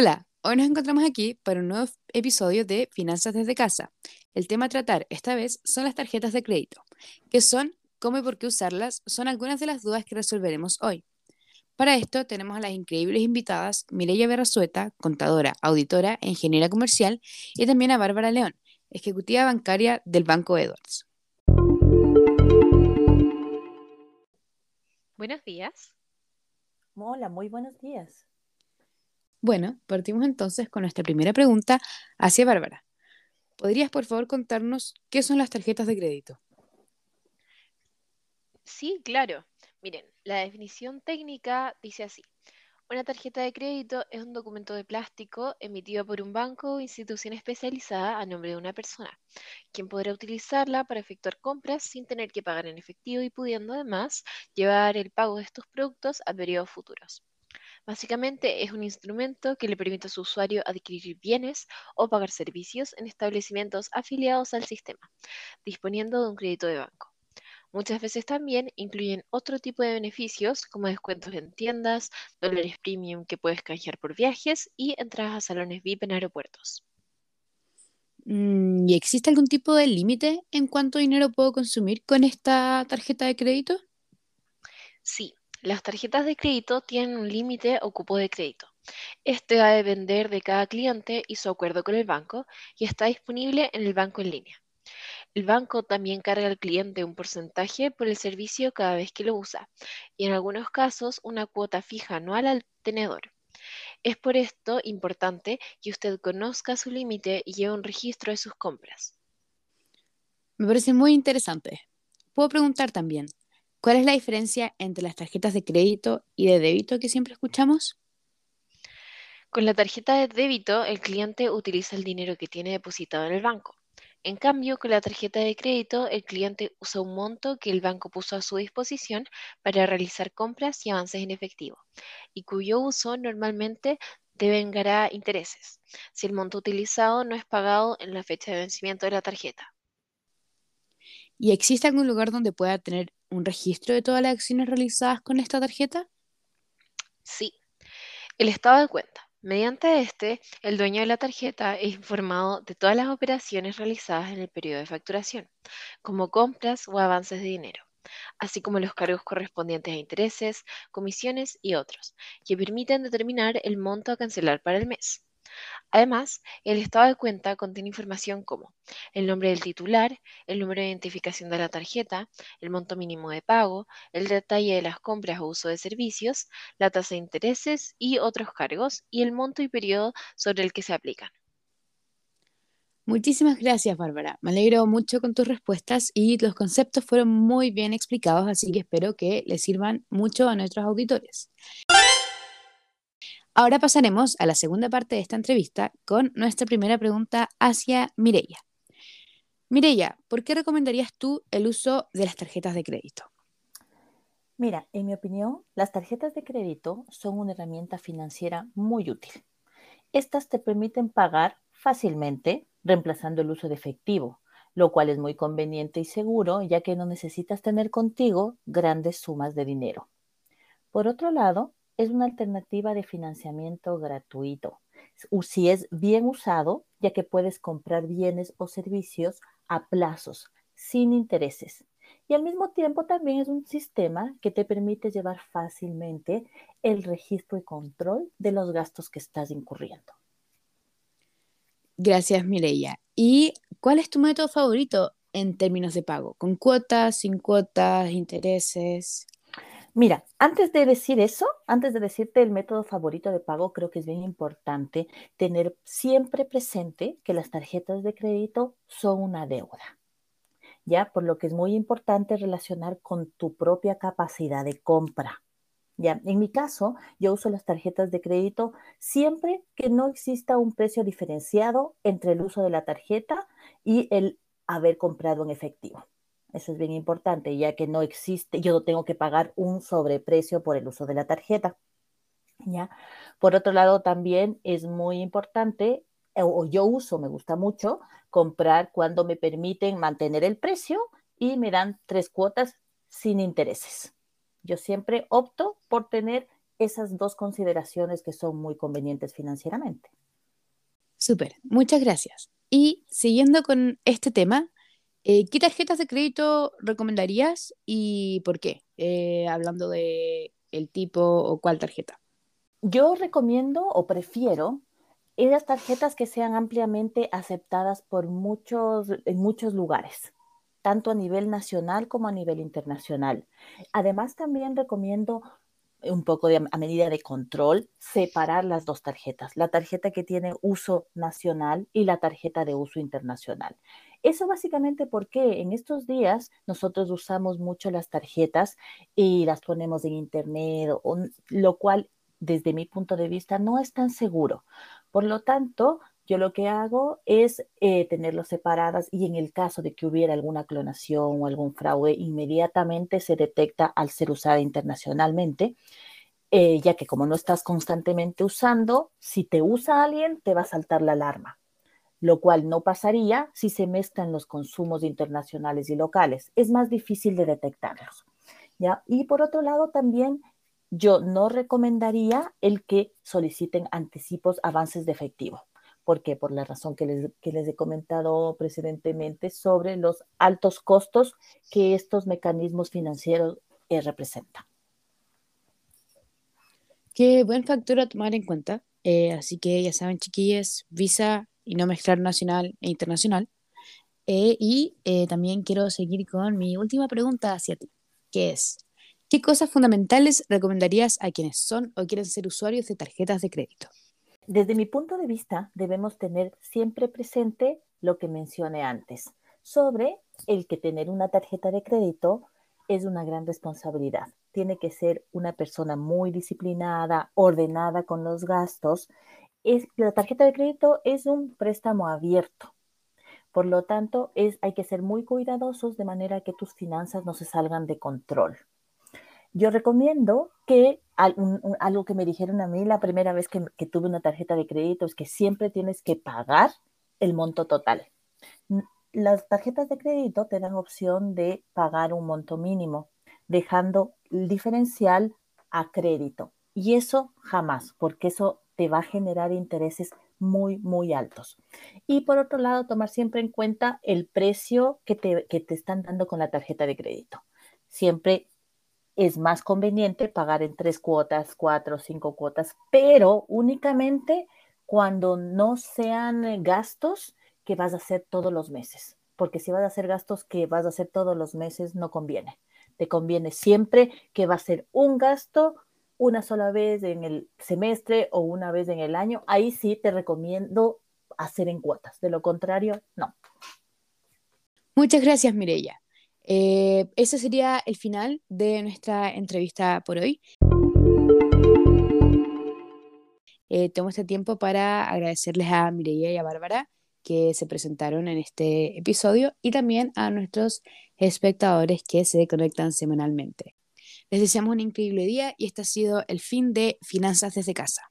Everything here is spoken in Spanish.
Hola, hoy nos encontramos aquí para un nuevo episodio de Finanzas desde casa. El tema a tratar esta vez son las tarjetas de crédito. ¿Qué son? ¿Cómo y por qué usarlas? Son algunas de las dudas que resolveremos hoy. Para esto tenemos a las increíbles invitadas Mireya Berrazueta, contadora, auditora e ingeniera comercial, y también a Bárbara León, ejecutiva bancaria del Banco Edwards. Buenos días. Hola, muy buenos días. Bueno, partimos entonces con nuestra primera pregunta hacia Bárbara. ¿Podrías, por favor, contarnos qué son las tarjetas de crédito? Sí, claro. Miren, la definición técnica dice así. Una tarjeta de crédito es un documento de plástico emitido por un banco o institución especializada a nombre de una persona, quien podrá utilizarla para efectuar compras sin tener que pagar en efectivo y pudiendo además llevar el pago de estos productos a periodos futuros. Básicamente es un instrumento que le permite a su usuario adquirir bienes o pagar servicios en establecimientos afiliados al sistema, disponiendo de un crédito de banco. Muchas veces también incluyen otro tipo de beneficios como descuentos en tiendas, dólares premium que puedes canjear por viajes y entradas a salones VIP en aeropuertos. Mm, ¿Y existe algún tipo de límite en cuánto dinero puedo consumir con esta tarjeta de crédito? Sí, las tarjetas de crédito tienen un límite o cupo de crédito. Este va a depender de cada cliente y su acuerdo con el banco y está disponible en el banco en línea. El banco también carga al cliente un porcentaje por el servicio cada vez que lo usa y en algunos casos una cuota fija anual al tenedor. Es por esto importante que usted conozca su límite y lleve un registro de sus compras. Me parece muy interesante. Puedo preguntar también, ¿cuál es la diferencia entre las tarjetas de crédito y de débito que siempre escuchamos? Con la tarjeta de débito, el cliente utiliza el dinero que tiene depositado en el banco. En cambio, con la tarjeta de crédito, el cliente usa un monto que el banco puso a su disposición para realizar compras y avances en efectivo, y cuyo uso normalmente devengará intereses, si el monto utilizado no es pagado en la fecha de vencimiento de la tarjeta. ¿Y existe algún lugar donde pueda tener un registro de todas las acciones realizadas con esta tarjeta? Sí, el estado de cuenta. Mediante este, el dueño de la tarjeta es informado de todas las operaciones realizadas en el periodo de facturación, como compras o avances de dinero, así como los cargos correspondientes a intereses, comisiones y otros, que permiten determinar el monto a cancelar para el mes. Además, el estado de cuenta contiene información como el nombre del titular, el número de identificación de la tarjeta, el monto mínimo de pago, el detalle de las compras o uso de servicios, la tasa de intereses y otros cargos, y el monto y periodo sobre el que se aplican. Muchísimas gracias, Bárbara. Me alegro mucho con tus respuestas y los conceptos fueron muy bien explicados, así que espero que les sirvan mucho a nuestros auditores. Ahora pasaremos a la segunda parte de esta entrevista con nuestra primera pregunta hacia Mireya. Mireya, ¿por qué recomendarías tú el uso de las tarjetas de crédito? Mira, en mi opinión, las tarjetas de crédito son una herramienta financiera muy útil. Estas te permiten pagar fácilmente reemplazando el uso de efectivo, lo cual es muy conveniente y seguro ya que no necesitas tener contigo grandes sumas de dinero. Por otro lado, es una alternativa de financiamiento gratuito, si es bien usado, ya que puedes comprar bienes o servicios a plazos, sin intereses. Y al mismo tiempo también es un sistema que te permite llevar fácilmente el registro y control de los gastos que estás incurriendo. Gracias, Mireya. ¿Y cuál es tu método favorito en términos de pago? ¿Con cuotas, sin cuotas, intereses? Mira, antes de decir eso, antes de decirte el método favorito de pago, creo que es bien importante tener siempre presente que las tarjetas de crédito son una deuda. ¿Ya? Por lo que es muy importante relacionar con tu propia capacidad de compra. ¿Ya? En mi caso, yo uso las tarjetas de crédito siempre que no exista un precio diferenciado entre el uso de la tarjeta y el haber comprado en efectivo. Eso es bien importante, ya que no existe, yo no tengo que pagar un sobreprecio por el uso de la tarjeta. ¿ya? Por otro lado, también es muy importante, o yo uso, me gusta mucho, comprar cuando me permiten mantener el precio y me dan tres cuotas sin intereses. Yo siempre opto por tener esas dos consideraciones que son muy convenientes financieramente. Súper, muchas gracias. Y siguiendo con este tema, eh, ¿qué tarjetas de crédito recomendarías y por qué? Eh, hablando de el tipo o cuál tarjeta. Yo recomiendo o prefiero esas tarjetas que sean ampliamente aceptadas por muchos, en muchos lugares, tanto a nivel nacional como a nivel internacional. Además, también recomiendo un poco de, a medida de control, separar las dos tarjetas, la tarjeta que tiene uso nacional y la tarjeta de uso internacional. Eso básicamente porque en estos días nosotros usamos mucho las tarjetas y las ponemos en internet, lo cual desde mi punto de vista no es tan seguro. Por lo tanto, yo lo que hago es eh, tenerlos separadas y en el caso de que hubiera alguna clonación o algún fraude, inmediatamente se detecta al ser usada internacionalmente, eh, ya que como no estás constantemente usando, si te usa alguien, te va a saltar la alarma, lo cual no pasaría si se mezclan los consumos internacionales y locales. Es más difícil de detectarlos. ¿ya? Y por otro lado, también yo no recomendaría el que soliciten anticipos avances de efectivo. ¿Por qué? Por la razón que les, les he comentado precedentemente sobre los altos costos que estos mecanismos financieros eh, representan. Qué buen factor a tomar en cuenta. Eh, así que ya saben, chiquillas, visa y no mezclar nacional e internacional. Eh, y también quiero seguir con mi última pregunta hacia ti, que es, ¿qué cosas fundamentales recomendarías a quienes son o quieren ser usuarios de tarjetas de crédito? Desde mi punto de vista, debemos tener siempre presente lo que mencioné antes, sobre el que tener una tarjeta de crédito es una gran responsabilidad. Tiene que ser una persona muy disciplinada, ordenada con los gastos. Es, la tarjeta de crédito es un préstamo abierto. Por lo tanto, es, hay que ser muy cuidadosos de manera que tus finanzas no se salgan de control. Yo recomiendo que algo que me dijeron a mí la primera vez que, tuve una tarjeta de crédito es que siempre tienes que pagar el monto total. Las tarjetas de crédito te dan opción de pagar un monto mínimo, dejando el diferencial a crédito. Y eso jamás, porque eso te va a generar intereses muy, muy altos. Y por otro lado, tomar siempre en cuenta el precio que te, que te están dando con la tarjeta de crédito. Siempre es más conveniente pagar en tres cuotas, cuatro, cinco cuotas, pero únicamente cuando no sean eh, gastos que vas a hacer todos los meses, porque si vas a hacer gastos que vas a hacer todos los meses, no conviene. Te conviene siempre que va a ser un gasto una sola vez en el semestre o una vez en el año. Ahí sí te recomiendo hacer en cuotas. De lo contrario, no. Muchas gracias, Mirella. Eh, ese sería el final de nuestra entrevista por hoy. Eh, tomo este tiempo para agradecerles a Mireia y a Bárbara que se presentaron en este episodio y también a nuestros espectadores que se conectan semanalmente. Les deseamos un increíble día y este ha sido el fin de Finanzas desde casa.